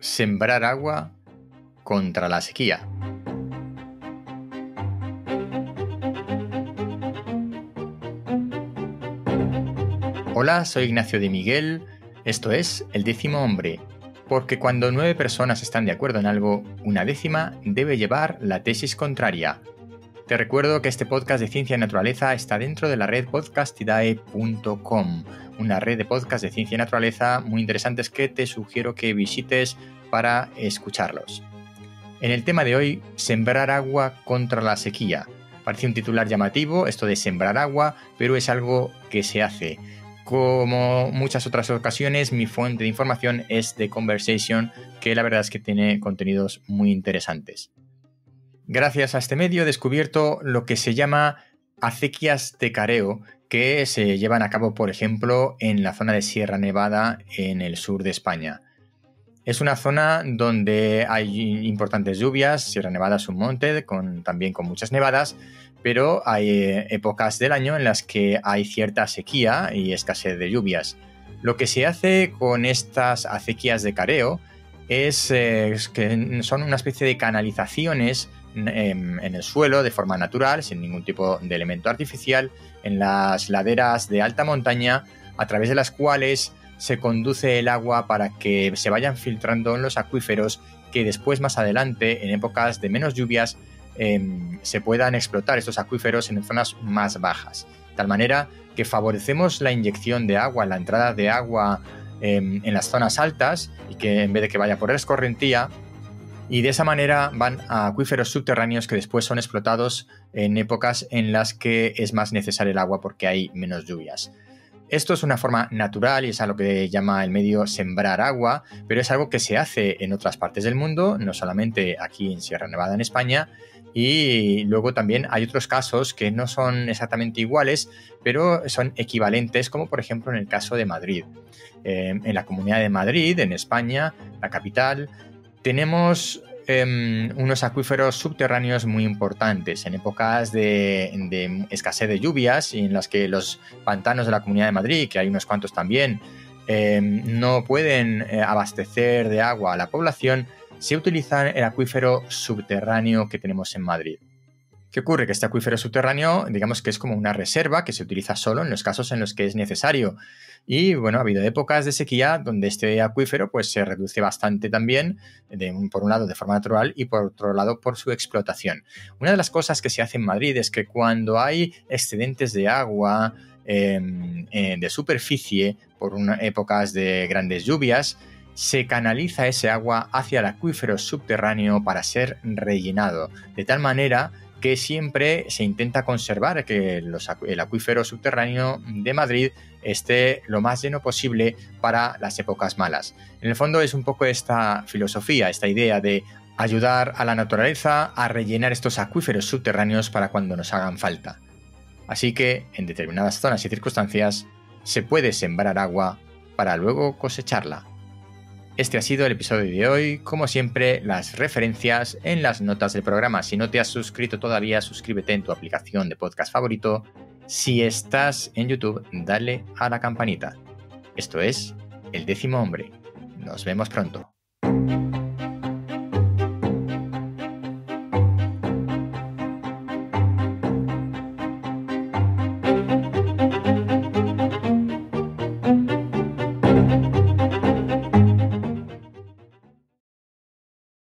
Sembrar agua contra la sequía. Hola, soy Ignacio de Miguel, esto es El décimo hombre, porque cuando nueve personas están de acuerdo en algo, una décima debe llevar la tesis contraria. Te recuerdo que este podcast de ciencia y naturaleza está dentro de la red podcastidae.com, una red de podcasts de ciencia y naturaleza muy interesantes que te sugiero que visites para escucharlos. En el tema de hoy, sembrar agua contra la sequía. Parece un titular llamativo esto de sembrar agua, pero es algo que se hace. Como muchas otras ocasiones, mi fuente de información es The Conversation, que la verdad es que tiene contenidos muy interesantes. Gracias a este medio he descubierto lo que se llama acequias de careo, que se llevan a cabo, por ejemplo, en la zona de Sierra Nevada en el sur de España. Es una zona donde hay importantes lluvias, Sierra Nevada es un monte con, también con muchas nevadas, pero hay eh, épocas del año en las que hay cierta sequía y escasez de lluvias. Lo que se hace con estas acequias de careo es, eh, que son una especie de canalizaciones en, el suelo de forma natural, sin ningún tipo de elemento artificial, en las laderas de alta montaña, a través de las cuales se conduce el agua para que se vayan filtrando en los acuíferos que después más adelante, en épocas de menos lluvias, em, se puedan explotar estos acuíferos en zonas más bajas. De tal manera que favorecemos la inyección de agua, la entrada de agua em, en las zonas altas y que en vez de que vaya por escorrentía, y de esa manera van a acuíferos subterráneos que después son explotados en épocas en las que es más necesario el agua porque hay menos lluvias. Esto es una forma natural y es a lo que llama el medio sembrar agua, pero es algo que se hace en otras partes del mundo, no solamente aquí en Sierra Nevada en España, y luego también hay otros casos que no son exactamente iguales, pero son equivalentes, como por ejemplo en el caso de Madrid. Eh, en la Comunidad de Madrid, en España, la capital, tenemos em, unos acuíferos subterráneos muy importantes en épocas de, escasez de lluvias y en las que los pantanos de la Comunidad de Madrid, que hay unos cuantos también, em, no pueden eh, abastecer de agua a la población, se utiliza el acuífero subterráneo que tenemos en Madrid. ¿Qué ocurre? Que este acuífero subterráneo, digamos que es como una reserva que se utiliza solo en los casos en los que es necesario. Y bueno, ha habido épocas de sequía donde este acuífero pues se reduce bastante también, por un lado de forma natural y por otro lado por su explotación. Una de las cosas que se hace en Madrid es que cuando hay excedentes de agua em, eh, de superficie por épocas de grandes lluvias, se canaliza ese agua hacia el acuífero subterráneo para ser rellenado, de tal manera que siempre se intenta conservar que el acuífero subterráneo de Madrid esté lo más lleno posible para las épocas malas. En el fondo es un poco esta filosofía, esta idea de ayudar a la naturaleza a rellenar estos acuíferos subterráneos para cuando nos hagan falta. Así que en determinadas zonas y circunstancias se puede sembrar agua para luego cosecharla. Este ha sido el episodio de hoy. Como siempre, las referencias en las notas del programa. Si no te has suscrito todavía, suscríbete en tu aplicación de podcast favorito. Si estás en YouTube, dale a la campanita. Esto es El décimo hombre. Nos vemos pronto.